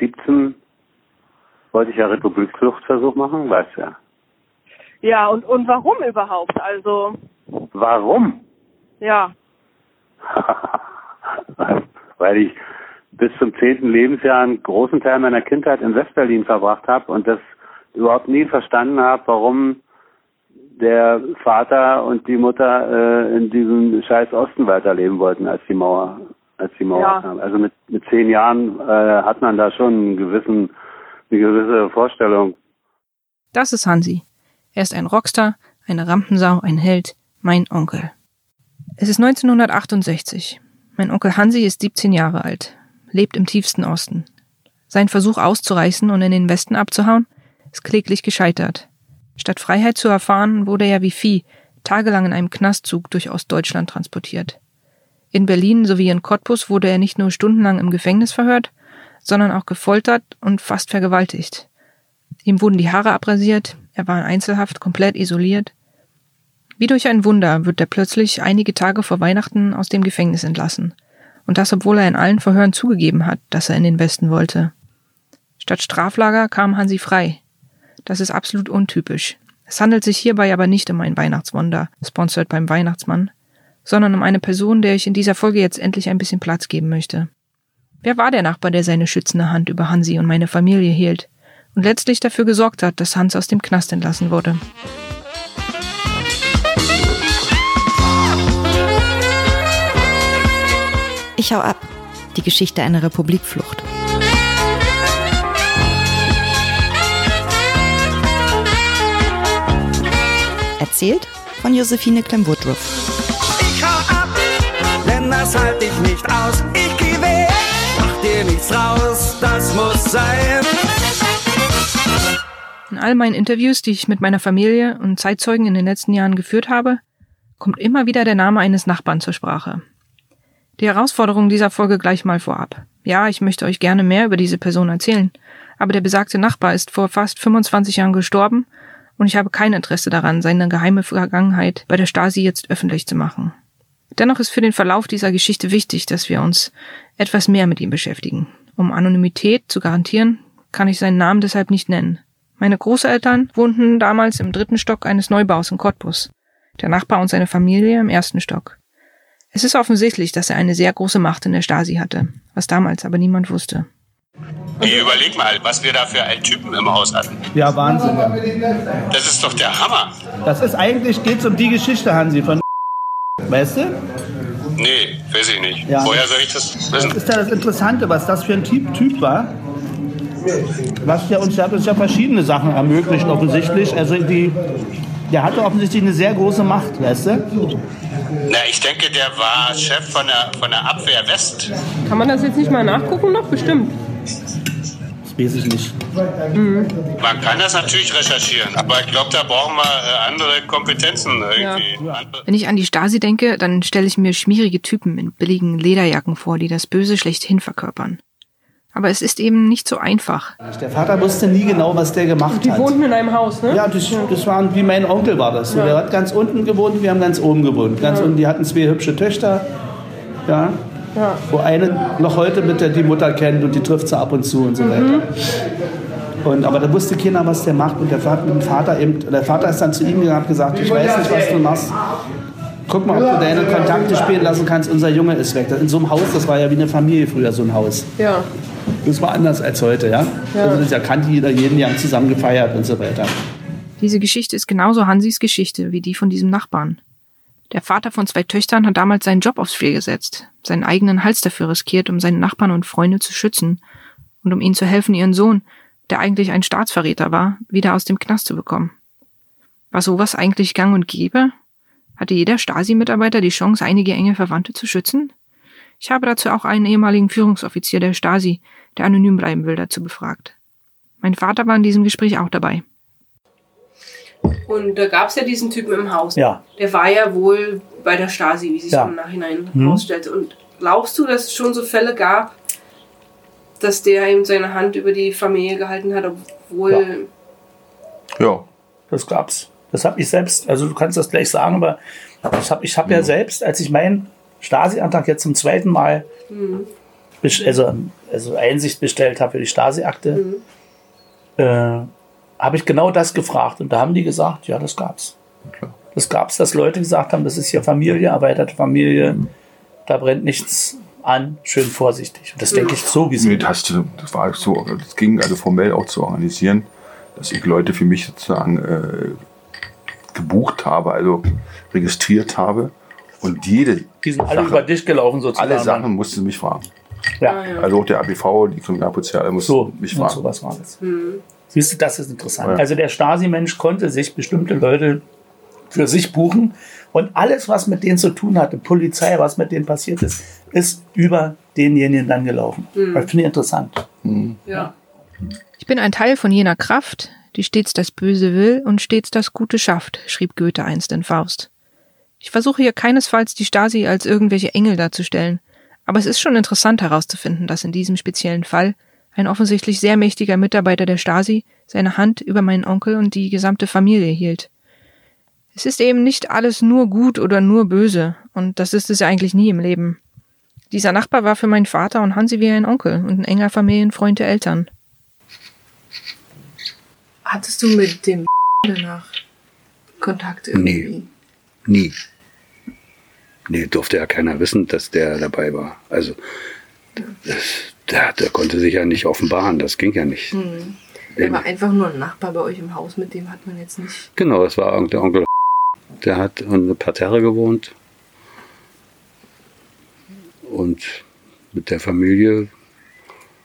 mit 17 wollte ich ja Republikfluchtversuch machen, weißt du ja. Ja, und, und warum überhaupt? Also, Warum? ja. Weil ich bis zum zehnten Lebensjahr einen großen Teil meiner Kindheit in Westberlin verbracht habe und das überhaupt nie verstanden habe, warum der Vater und die Mutter äh, in diesem scheiß Osten weiterleben wollten, als die Mauer, als die Mauer Ja. kam. Also mit, mit zehn Jahren äh, hat man da schon einen gewissen, eine gewisse Vorstellung. Das ist Hansi. Er ist ein Rockstar, eine Rampensau, ein Held, mein Onkel. Es ist 1968. Mein Onkel Hansi ist 17 Jahre alt, lebt im tiefsten Osten. Sein Versuch auszureißen und in den Westen abzuhauen, ist kläglich gescheitert. Statt Freiheit zu erfahren, wurde er wie Vieh tagelang in einem Knastzug durch Ostdeutschland transportiert. In Berlin sowie in Cottbus wurde er nicht nur stundenlang im Gefängnis verhört, sondern auch gefoltert und fast vergewaltigt. Ihm wurden die Haare abrasiert, er war in Einzelhaft komplett isoliert. Wie durch ein Wunder wird er plötzlich einige Tage vor Weihnachten aus dem Gefängnis entlassen. Und das, obwohl er in allen Verhören zugegeben hat, dass er in den Westen wollte. Statt Straflager kam Hansi frei. Das ist absolut untypisch. Es handelt sich hierbei aber nicht um ein Weihnachtswunder, sponsored beim Weihnachtsmann, sondern um eine Person, der ich in dieser Folge jetzt endlich ein bisschen Platz geben möchte. Wer war der Nachbar, der seine schützende Hand über Hansi und meine Familie hielt und letztlich dafür gesorgt hat, dass Hans aus dem Knast entlassen wurde? Ich hau ab. Die Geschichte einer Republikflucht. Erzählt von Josephine Clem-Woodruff. Das halt ich nicht aus. Ich geh weg, mach dir nichts raus, das muss sein. In all meinen Interviews, die ich mit meiner Familie und Zeitzeugen in den letzten Jahren geführt habe, kommt immer wieder der Name eines Nachbarn zur Sprache. Die Herausforderung dieser Folge gleich mal vorab. Ja, ich möchte euch gerne mehr über diese Person erzählen, aber der besagte Nachbar ist vor fast 25 Jahren gestorben und ich habe kein Interesse daran, seine geheime Vergangenheit bei der Stasi jetzt öffentlich zu machen. Dennoch ist für den Verlauf dieser Geschichte wichtig, dass wir uns etwas mehr mit ihm beschäftigen. Um Anonymität zu garantieren, kann ich seinen Namen deshalb nicht nennen. Meine Großeltern wohnten damals im dritten Stock eines Neubaus in Cottbus. Der Nachbar und seine Familie im ersten Stock. Es ist offensichtlich, dass er eine sehr große Macht in der Stasi hatte, was damals aber niemand wusste. Hey, überleg mal, was wir da für einen Typen im Haus hatten. Ja, Wahnsinn. Ja. Das ist doch der Hammer. Das ist eigentlich, geht's um die Geschichte, Hansi, von Weißt du? Nee, weiß ich nicht. Ja. Woher soll ich das Das wissen? ist ja das Interessante, was das für ein Typ, typ war. Was ja uns, der hat uns ja verschiedene Sachen ermöglicht, offensichtlich. Also die, der hatte offensichtlich eine sehr große Macht, weißt du? Na, ich denke, der war Chef von der, von der Abwehr West. Kann man das jetzt nicht mal nachgucken noch? Bestimmt. Weiß ich nicht. Man kann das natürlich recherchieren, aber ich glaube, da brauchen wir äh, andere Kompetenzen irgendwie. Andere- Wenn ich an die Stasi denke, dann stelle ich mir schmierige Typen in billigen Lederjacken vor, die das Böse schlechthin verkörpern. Aber es ist eben nicht so einfach. Der Vater wusste nie genau, was der gemacht Die hat. wohnten in einem Haus, ne? Ja, das, das waren wie mein Onkel war das. So, Der hat ganz unten gewohnt, wir haben ganz oben gewohnt. Ganz unten, die hatten zwei hübsche Töchter. Ja. Ja. Wo eine noch heute mit der die Mutter kennt und die trifft sie ab und zu und so weiter. Und, aber da wusste keiner, was der macht. Und der Vater, mit dem Vater, eben, der Vater ist dann zu ihm gegangen und hat gesagt, ich weiß nicht, was du machst. Guck mal, ob du deine Kontakte spielen lassen kannst. Unser Junge ist weg. In so einem Haus, das war ja wie eine Familie früher, so ein Haus. Ja. Das war anders als heute, ja. Also das ja kannte jeder jeden, die haben zusammen gefeiert und so weiter. Diese Geschichte ist genauso Hansis Geschichte wie die von diesem Nachbarn. Der Vater von zwei Töchtern hat damals seinen Job aufs Spiel gesetzt, seinen eigenen Hals dafür riskiert, um seine Nachbarn und Freunde zu schützen und um ihnen zu helfen, ihren Sohn, der eigentlich ein Staatsverräter war, wieder aus dem Knast zu bekommen. War sowas eigentlich gang und gäbe? Hatte jeder Stasi-Mitarbeiter die Chance, einige enge Verwandte zu schützen? Ich habe dazu auch einen ehemaligen Führungsoffizier der Stasi, der anonym bleiben will, dazu befragt. Mein Vater war in diesem Gespräch auch dabei. Und da gab es ja diesen Typen im Haus. Ja. Der war ja wohl bei der Stasi, wie sich Ja. im Nachhinein Mhm. herausstellte. Und glaubst du, dass es schon so Fälle gab, dass der eben seine Hand über die Familie gehalten hat, obwohl. Ja, das gab's. Das habe ich selbst, also du kannst das gleich sagen, aber ich habe ich hab ja selbst, als ich meinen Stasi-Antrag jetzt zum zweiten Mal bes- also, also Einsicht bestellt habe für die Stasi-Akte, äh, habe ich genau das gefragt. Und da haben die gesagt, ja, das gab's. Das gab's, dass Leute gesagt haben, das ist hier Familie, erweiterte Familie, da brennt nichts an, schön vorsichtig. Und das denke ich sowieso. Nee, das, das war so, das ging also formell auch zu organisieren, dass ich Leute für mich sozusagen äh, gebucht habe, also registriert habe. Und jede Die sind alle Sache, über dich gelaufen sozusagen. alle Sachen mussten sie mich fragen. Ja. Also auch der ABV, die Kriminalpolizei, alle mussten So, mich und fragen. sowas war das. Siehst du, das ist interessant. Ja. Also der Stasi-Mensch konnte sich bestimmte Leute für sich buchen und alles, was mit denen zu tun hatte, Polizei, was mit denen passiert ist, ist über denjenigen dann gelaufen. Das finde ich interessant. Ja. Ich bin ein Teil von jener Kraft, die stets das Böse will und stets das Gute schafft, schrieb Goethe einst in Faust. Ich versuche hier keinesfalls die Stasi als irgendwelche Engel darzustellen, aber es ist schon interessant herauszufinden, dass in diesem speziellen Fall ein offensichtlich sehr mächtiger Mitarbeiter der Stasi seine Hand über meinen Onkel und die gesamte Familie hielt. Es ist eben nicht alles nur gut oder nur böse, und das ist es ja eigentlich nie im Leben. Dieser Nachbar war für meinen Vater und Hansi wie ein Onkel und ein enger Familienfreund der Eltern. Hattest du mit dem danach Kontakt irgendwie? Nie. Nee, durfte ja keiner wissen, dass der dabei war. Also, das, der, der konnte sich ja nicht offenbaren, das ging ja nicht. Der war einfach nur ein Nachbar bei euch im Haus, mit dem hat man jetzt nicht. Genau, das war der Onkel. Der hat in der Parterre gewohnt. Und mit der Familie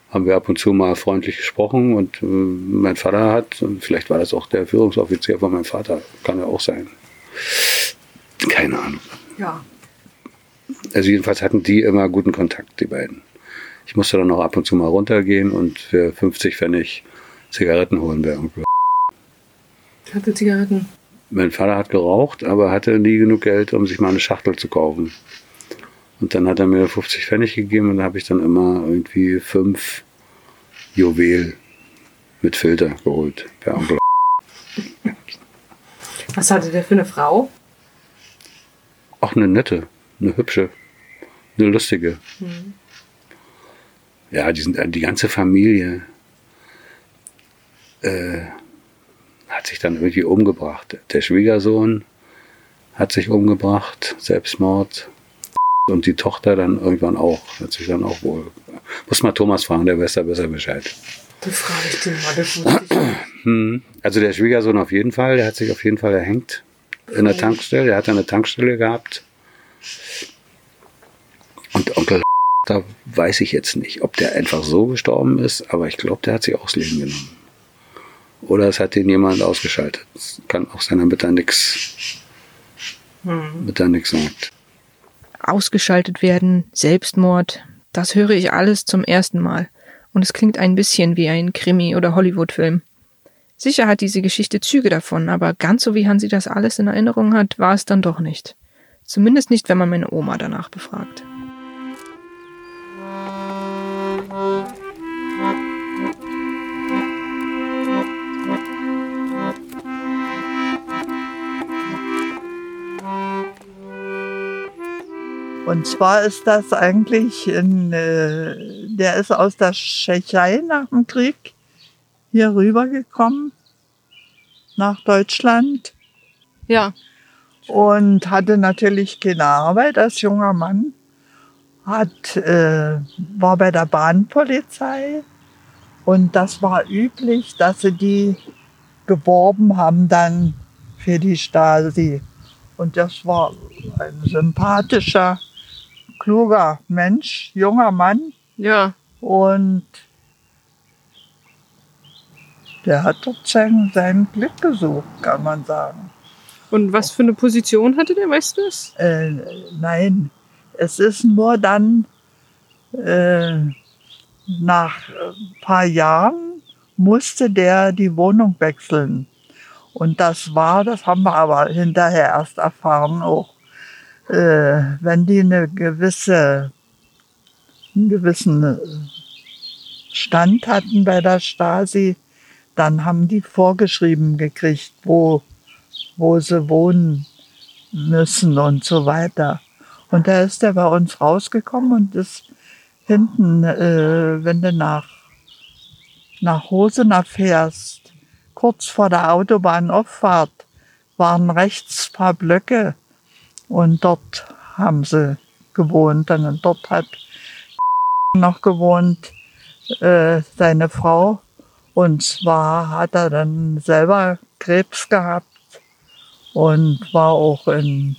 haben wir ab und zu mal freundlich gesprochen. Und äh, mein Vater hat, und vielleicht war das auch der Führungsoffizier von meinem Vater, kann ja auch sein. Keine Ahnung. Ja. Also jedenfalls hatten die immer guten Kontakt, die beiden. Ich musste dann auch ab und zu mal runtergehen und für 50 Pfennig Zigaretten holen bei Onkel. Hatte Zigaretten. Mein Vater hat geraucht, aber hatte nie genug Geld, um sich mal eine Schachtel zu kaufen. Und dann hat er mir 50 Pfennig gegeben und da habe ich dann immer irgendwie fünf Juwel mit Filter geholt bei Onkel. Was hatte der für eine Frau? Auch eine nette, eine hübsche, eine lustige. Ja, die, sind, die ganze Familie äh, hat sich dann irgendwie umgebracht. Der Schwiegersohn hat sich umgebracht, Selbstmord. Und die Tochter dann irgendwann auch, hat sich dann auch wohl. Muss mal Thomas fragen, der weiß da besser Bescheid. Das frage ich den mal, das wusste ich nicht. Hm. Also der Schwiegersohn auf jeden Fall, der hat sich auf jeden Fall erhängt in der Tankstelle. Der hat eine Tankstelle gehabt. Und Onkel, da weiß ich jetzt nicht, ob der einfach so gestorben ist, aber ich glaube, der hat sich auch das Leben genommen. Oder es hat den jemand ausgeschaltet. Es kann auch sein, damit er nichts mit er nichts sagt. Ausgeschaltet werden, Selbstmord, das höre ich alles zum ersten Mal. Und es klingt ein bisschen wie ein Krimi- oder Hollywood-Film. Sicher hat diese Geschichte Züge davon, aber ganz so wie Hansi das alles in Erinnerung hat, war es dann doch nicht. Zumindest nicht, wenn man meine Oma danach befragt. Und zwar ist das eigentlich, in, äh, der ist aus der Tschechei nach dem Krieg hier rübergekommen, nach Deutschland. Ja. Und hatte natürlich keine Arbeit als junger Mann. Hat, äh, war bei der Bahnpolizei. Und das war üblich, dass sie die geworben haben dann für die Stasi. Und das war ein sympathischer, kluger Mensch, junger Mann. Ja. Und der hat dort sein, sein Glück gesucht, kann man sagen. Und was für eine Position hatte der, weißt du das? Äh, nein, es ist nur dann äh, nach ein paar Jahren musste der die Wohnung wechseln. Und das war, das haben wir aber hinterher erst erfahren auch, äh, wenn die eine gewisse, einen gewissen Stand hatten bei der Stasi, dann haben die vorgeschrieben gekriegt, wo, wo sie wohnen müssen und so weiter. Und da ist er bei uns rausgekommen und ist hinten, äh, wenn du nach, nach Hosener fährst, kurz vor der Autobahnauffahrt, waren rechts paar Blöcke und dort haben sie gewohnt. Und dort hat noch gewohnt äh, seine Frau. Und zwar hat er dann selber Krebs gehabt und war auch in,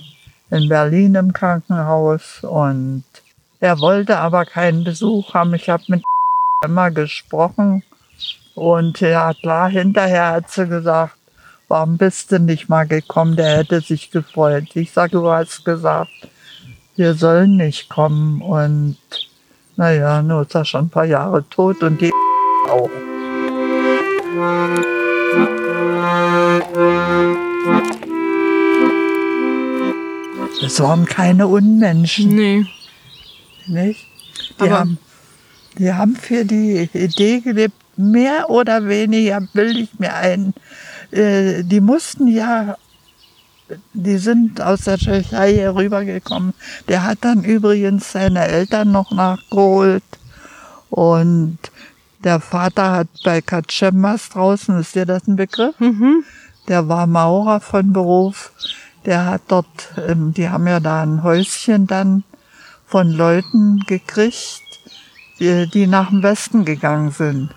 in Berlin im Krankenhaus. Und er wollte aber keinen Besuch haben. Ich habe mit immer gesprochen. Und ja, klar, hinterher hat sie gesagt, warum bist du nicht mal gekommen? Der hätte sich gefreut. Ich sage, du hast gesagt, wir sollen nicht kommen. Und naja, nur ist er schon ein paar Jahre tot und die auch. Es waren keine Unmenschen. Nee. Nicht? Die, Aber- haben, die haben für die Idee gelebt, mehr oder weniger bilde ich mir ein. Äh, die mussten ja, die sind aus der Tschechei hier rübergekommen. Der hat dann übrigens seine Eltern noch nachgeholt. Und der Vater hat bei Katschembas draußen, ist dir das ein Begriff? Der war Maurer von Beruf. Der hat dort, ähm, die haben ja da ein Häuschen dann von Leuten gekriegt, die, die nach dem Westen gegangen sind.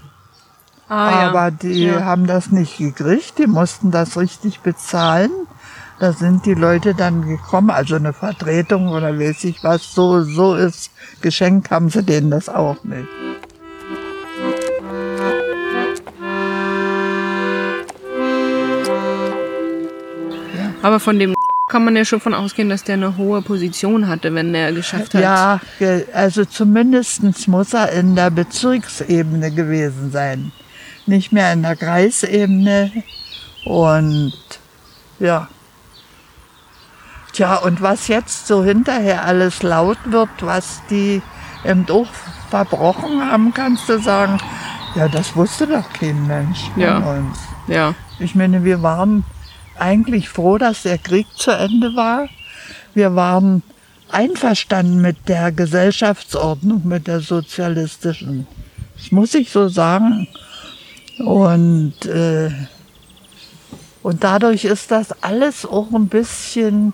Ah, ja. Aber die Ja. haben das nicht gekriegt, die mussten das richtig bezahlen. Da sind die Leute dann gekommen, also eine Vertretung oder weiß ich was, so, so ist. Geschenkt haben sie denen das auch nicht. Aber von dem kann man ja schon von ausgehen, dass der eine hohe Position hatte, wenn der geschafft hat. Ja, also zumindest muss er in der Bezirksebene gewesen sein. Nicht mehr in der Kreisebene. Und ja. Tja, und was jetzt so hinterher alles laut wird, was die im auch verbrochen haben, kannst du sagen, ja, das wusste doch kein Mensch von Ja. uns. Ja. Ich meine, wir waren eigentlich froh, dass der Krieg zu Ende war. Wir waren einverstanden mit der Gesellschaftsordnung, mit der sozialistischen. Das muss ich so sagen. Und, äh, und dadurch ist das alles auch ein bisschen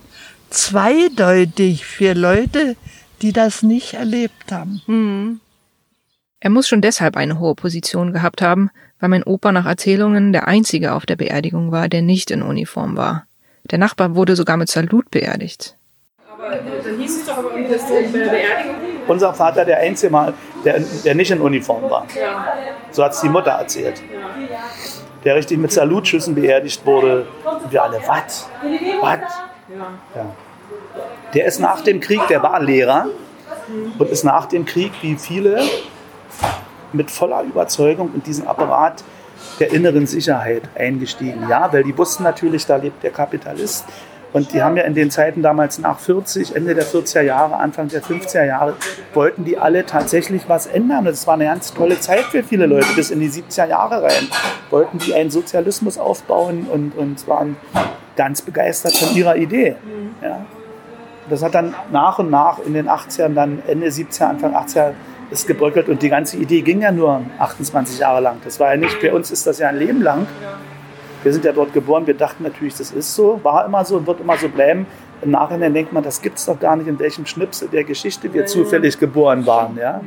zweideutig für Leute, die das nicht erlebt haben. Er muss schon deshalb eine hohe Position gehabt haben, weil mein Opa nach Erzählungen der einzige auf der Beerdigung war, der nicht in Uniform war. Der Nachbar wurde sogar mit Salut beerdigt. Dann hieß es doch aber dass der bei der Beerdigung. Unser Vater der einzige Mal, der, der nicht in Uniform war. So hat es die Mutter erzählt. Der richtig mit Salutschüssen beerdigt wurde. Und wir alle, was? Was? Ja. Der ist nach dem Krieg, der war Lehrer und ist nach dem Krieg, wie viele, mit voller Überzeugung in diesen Apparat der inneren Sicherheit eingestiegen. Ja, weil die wussten natürlich, da lebt der Kapitalist. Und die haben ja in den Zeiten damals nach 40, Ende der 40er Jahre, Anfang der 50er Jahre, wollten die alle tatsächlich was ändern. Und es war eine ganz tolle Zeit für viele Leute, bis in die 70er Jahre rein. Wollten die einen Sozialismus aufbauen und, und waren ganz begeistert von ihrer Idee. Ja. Das hat dann nach und nach in den 80ern, dann Ende 70er, Anfang 80er ist gebröckelt und die ganze Idee ging ja nur 28 Jahre lang. Das war ja nicht, für uns ist das ja ein Leben lang. Wir sind ja dort geboren, wir dachten natürlich, das ist so, war immer so und wird immer so bleiben. Im Nachhinein denkt man, das gibt es doch gar nicht, in welchem Schnipsel der Geschichte wir zufällig geboren waren. Ja?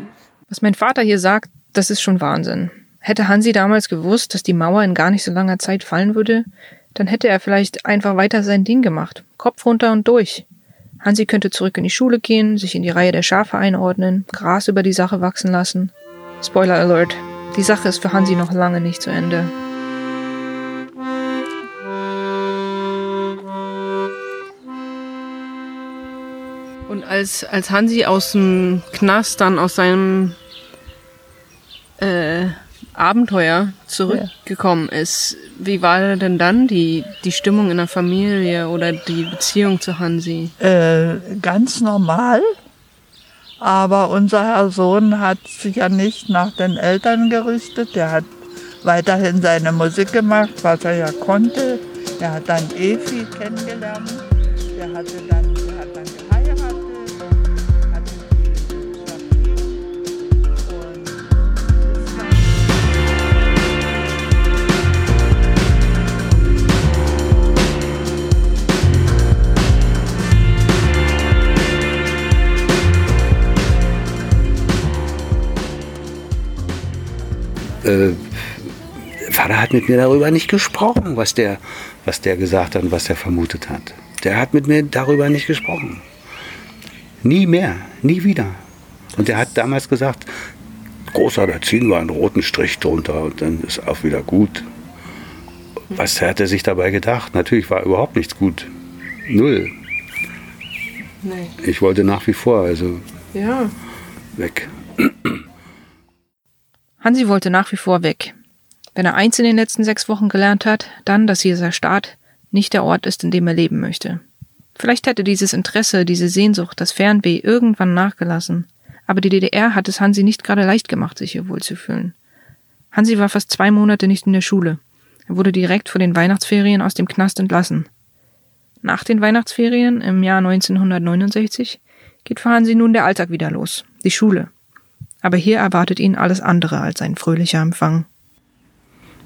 Was mein Vater hier sagt, das ist schon Wahnsinn. Hätte Hansi damals gewusst, dass die Mauer in gar nicht so langer Zeit fallen würde, dann hätte er vielleicht einfach weiter sein Ding gemacht. Kopf runter und durch. Hansi könnte zurück in die Schule gehen, sich in die Reihe der Schafe einordnen, Gras über die Sache wachsen lassen. Spoiler Alert. Die Sache ist für Hansi noch lange nicht zu Ende. Und als, als Hansi aus dem Knast dann aus seinem äh, Abenteuer zurückgekommen ist, wie war denn dann die, die Stimmung in der Familie oder die Beziehung zu Hansi? Äh, ganz normal. Aber unser Herr Sohn hat sich ja nicht nach den Eltern gerichtet. Der hat weiterhin seine Musik gemacht, was er ja konnte. Er hat dann Efi kennengelernt. Der hatte dann, der hat dann äh, Vater hat mit mir darüber nicht gesprochen, was der, was der gesagt hat und was er vermutet hat. Der hat mit mir darüber nicht gesprochen. Nie mehr, nie wieder. Und er hat damals gesagt, Großer, da ziehen wir einen roten Strich drunter und dann ist auch wieder gut. Was hat er sich dabei gedacht? Natürlich war überhaupt nichts gut. Null. Nee. Ich wollte nach wie vor, also Ja. weg. Hansi wollte nach wie vor weg. Wenn er eins in den letzten sechs Wochen gelernt hat, dann, dass dieser Staat nicht der Ort ist, in dem er leben möchte. Vielleicht hätte dieses Interesse, diese Sehnsucht, das Fernweh irgendwann nachgelassen. Aber die DDR hat es Hansi nicht gerade leicht gemacht, sich hier wohlzufühlen. Hansi war fast zwei Monate nicht in der Schule. Er wurde direkt vor den Weihnachtsferien aus dem Knast entlassen. Nach den Weihnachtsferien im Jahr 1969 geht für Hansi nun der Alltag wieder los, die Schule. Aber hier erwartet ihn alles andere als ein fröhlicher Empfang.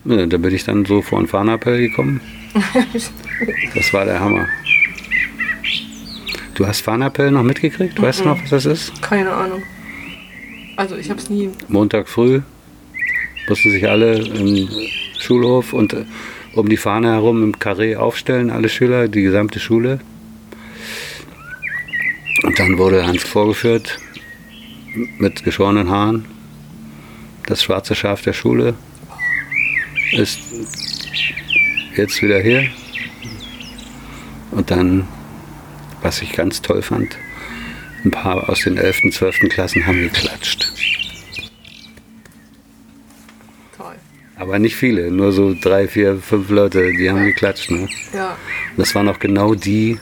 Ja, da bin ich dann so vor den Fahnenappell gekommen. Das war der Hammer. Du hast Fahnenappell noch mitgekriegt? Weißt du noch, was das ist? Keine Ahnung. Also ich hab's nie. Montag früh mussten sich alle im Schulhof und äh, um die Fahne herum im Karree aufstellen, alle Schüler, die gesamte Schule. Und dann wurde Hans vorgeführt mit geschorenen Haaren. Das schwarze Schaf der Schule ist jetzt wieder hier. Und dann, was ich ganz toll fand, ein paar aus den 11., 12. Klassen haben geklatscht. Toll. Aber nicht viele, nur so drei, vier, fünf Leute, die haben geklatscht. Ne? Ja. Das waren auch genau die,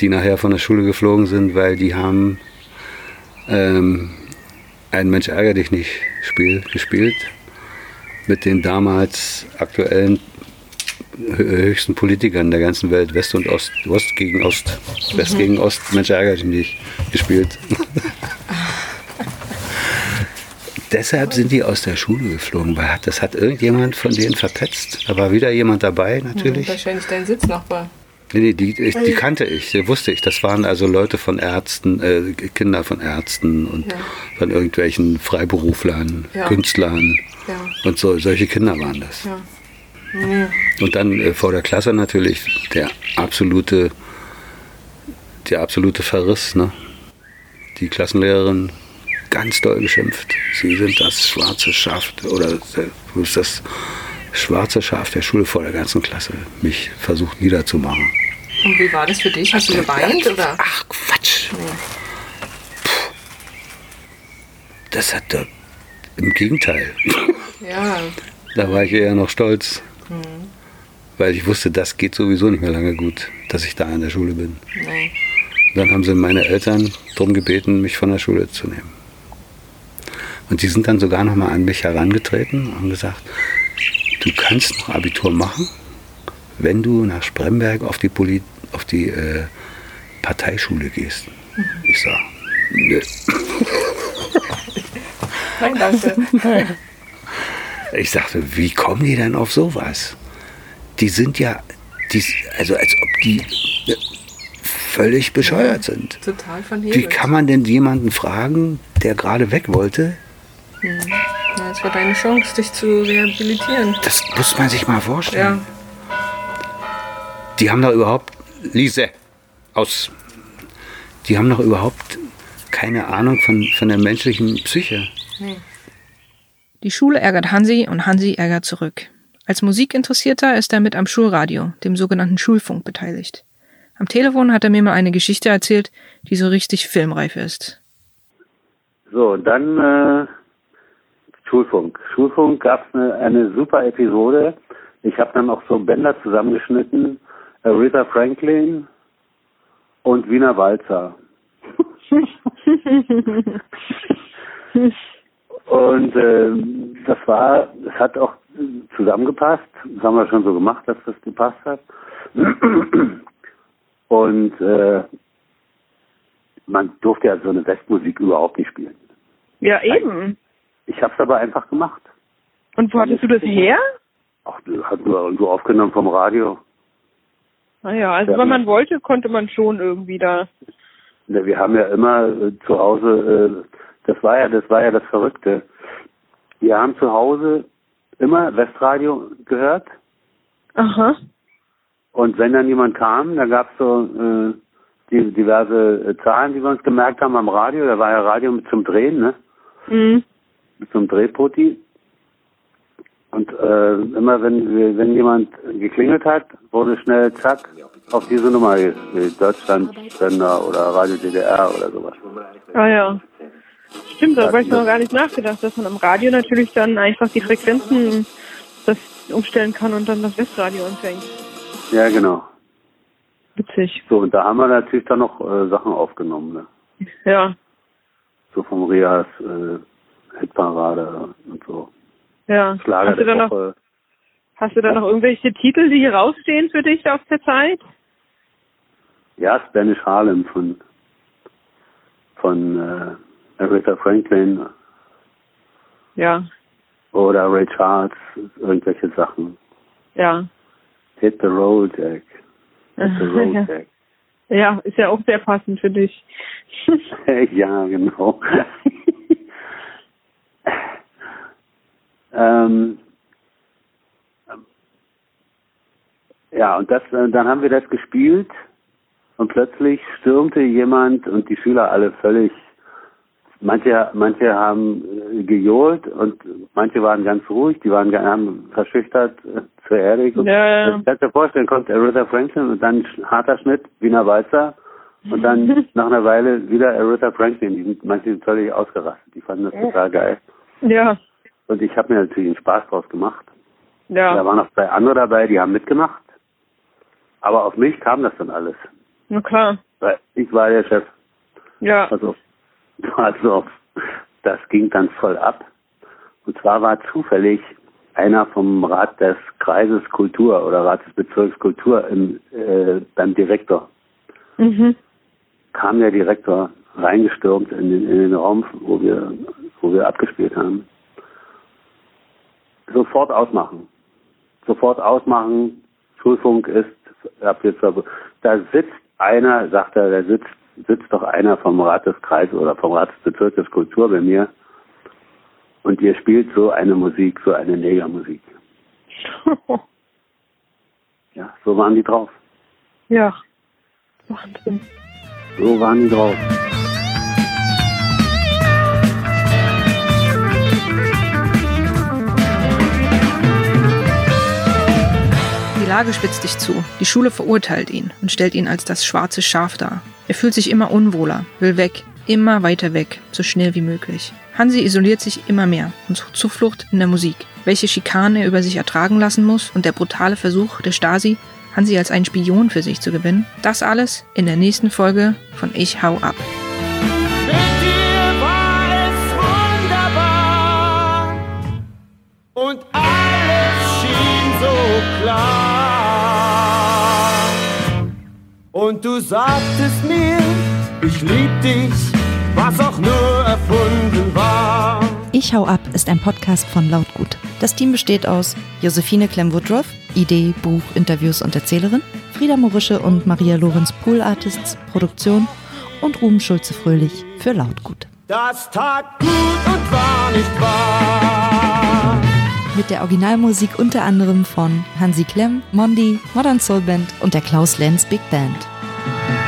die nachher von der Schule geflogen sind, weil die haben ähm, ein Mensch ärger dich nicht Spiel gespielt mit den damals aktuellen hö- höchsten Politikern der ganzen Welt, West und Ost, Ost gegen Ost, West Mhm. gegen Ost, Mensch ärger dich nicht gespielt. Deshalb sind die aus der Schule geflogen, weil das hat irgendjemand von denen verpetzt. Da war wieder jemand dabei, natürlich. Hm, wahrscheinlich dein Sitznachbar. Nee, nee, die, ich, die kannte ich, die wusste ich. Das waren also Leute von Ärzten, äh, Kinder von Ärzten und Ja. von irgendwelchen Freiberuflern, Ja. Künstlern. Ja. Und so, solche Kinder waren das. Und dann äh, vor der Klasse natürlich der absolute, der absolute Verriss, ne? Die Klassenlehrerin ganz doll geschimpft. Sie sind das schwarze Schaf oder äh, du bist das schwarze Schaf der Schule vor der ganzen Klasse. Mich versucht niederzumachen. Und wie war das für dich? Hast du geweint oder? Ach Quatsch. Das hat er im Gegenteil. Ja. Da war ich eher noch stolz, Hm. weil ich wusste, das geht sowieso nicht mehr lange gut, dass ich da in der Schule bin. Nee. Dann haben sie meine Eltern darum gebeten, mich von der Schule zu nehmen. Und die sind dann sogar noch mal an mich herangetreten und gesagt, du kannst noch Abitur machen, wenn du nach Spremberg auf die, Poli auf die äh, Parteischule gehst. Ich sag, nö. Nein, danke. Ich sagte, wie kommen die denn auf sowas? Die sind ja, die, also als ob die äh, völlig bescheuert sind. Total Wie vernebelt. kann man denn jemanden fragen, der gerade weg wollte? Hm. Ja, es war deine Chance, dich zu rehabilitieren. Das muss man sich mal vorstellen. Ja. Die haben doch überhaupt, Lise, aus. Die haben doch überhaupt keine Ahnung von, von der menschlichen Psyche. Nee. Die Schule ärgert Hansi und Hansi ärgert zurück. Als Musikinteressierter ist er mit am Schulradio, dem sogenannten Schulfunk, beteiligt. Am Telefon hat er mir mal eine Geschichte erzählt, die so richtig filmreif ist. So, und dann äh, Schulfunk. Schulfunk gab es eine, eine super Episode. Ich habe dann auch so Bänder zusammengeschnitten. Aretha Franklin und Wiener Walzer. Und ähm, das war, es hat auch zusammengepasst. Das haben wir schon so gemacht, dass das gepasst hat. Und äh, man durfte ja so eine Westmusik überhaupt nicht spielen. Ja, eben. Ich habe es aber einfach gemacht. Und wo hattest du das her? Ach, das hat nur irgendwo aufgenommen vom Radio. Naja, also Ja. wenn man wollte, konnte man schon irgendwie da. Ne, Wir haben ja immer äh, zu Hause, äh, das war ja, das war ja das Verrückte. Wir haben zu Hause immer Westradio gehört. Aha. Und wenn dann jemand kam, da gab es so äh, die, diverse äh, Zahlen, die wir uns gemerkt haben am Radio. Da war ja Radio mit zum Drehen, ne? Mhm. Einem Drehpoti. Und äh, immer wenn wenn jemand geklingelt hat, wurde schnell zack auf diese Nummer gewählt. Deutschland-Sender oder Radio DDR oder sowas. Ah ja. Stimmt, da habe ich noch gar nicht nachgedacht, dass man am Radio natürlich dann einfach die Frequenzen das umstellen kann und dann das Westradio anfängt. Ja, genau. Witzig. So, und da haben wir natürlich dann noch äh, Sachen aufgenommen, ne? Ja, So vom Rias, äh, Hitparade und so. ja. Schlager hast du da noch, hast du da noch irgendwelche Titel, die hier rausstehen für dich aus der Zeit? Ja, Spanish Harlem von von äh, Aretha Franklin Ja, oder Ray Charles, irgendwelche Sachen. ja. Hit the road, Jack. Hit the road, ja. Jack. Ja, ist ja auch sehr passend für dich. ja, genau. ähm, ja, und das, äh, dann haben wir das gespielt und plötzlich stürmte jemand und die Schüler alle völlig, manche, manche haben äh, gejohlt und manche waren ganz ruhig, die waren haben verschüchtert äh, zu. Und Ja, ja. Ich kann dir vorstellen, kommt Aretha Franklin und dann harter Schnitt, Wiener Walzer und dann nach einer Weile wieder Aretha Franklin. Die sind, manche sind völlig ausgerastet, die fanden das total geil. Ja, Und ich habe mir natürlich einen Spaß draus gemacht. ja. Da waren noch zwei andere dabei, die haben mitgemacht. Aber auf mich kam das dann alles. Na klar. Weil ich war der Chef. Ja. Also, also das ging dann voll ab. Und zwar war zufällig einer vom Rat des Kreises Kultur oder Rat des Bezirks Kultur im, äh, beim Direktor. Mhm. Kam der Direktor reingestürmt in den, in den Raum, wo wir, wo wir abgespielt haben. Sofort ausmachen. Sofort ausmachen. Schulfunk ist ab jetzt da sitzt einer, sagt er, da sitzt, sitzt doch einer vom Rat des Kreises oder vom Rat des Bezirkes Kultur bei mir und ihr spielt so eine Musik, so eine Negermusik. Ja, so waren die drauf. ja. Wahnsinn. So waren die drauf. Lage spitzt sich zu. Die Schule verurteilt ihn und stellt ihn als das schwarze Schaf dar. Er fühlt sich immer unwohler, will weg, immer weiter weg, so schnell wie möglich. Hansi isoliert sich immer mehr und sucht Zuflucht in der Musik. Welche Schikane er über sich ertragen lassen muss und der brutale Versuch der Stasi, Hansi als einen Spion für sich zu gewinnen, das alles in der nächsten Folge von Ich hau ab. Und du sagtest mir, ich lieb dich, was auch nur erfunden war. Ich hau ab ist ein Podcast von Lautgut. Das Team besteht aus Josephine Clem-Woodruff, Idee, Buch, Interviews und Erzählerin, Frieda Morische und Maria Lorenz Pool Artists, Produktion und Ruben Schulze-Fröhlich für Lautgut. Das tat gut und war nicht wahr. Mit der Originalmusik unter anderem von Hansi Klemm, Mondi, Modern Soul Band und der Klaus Lenz Big Band. Thank you.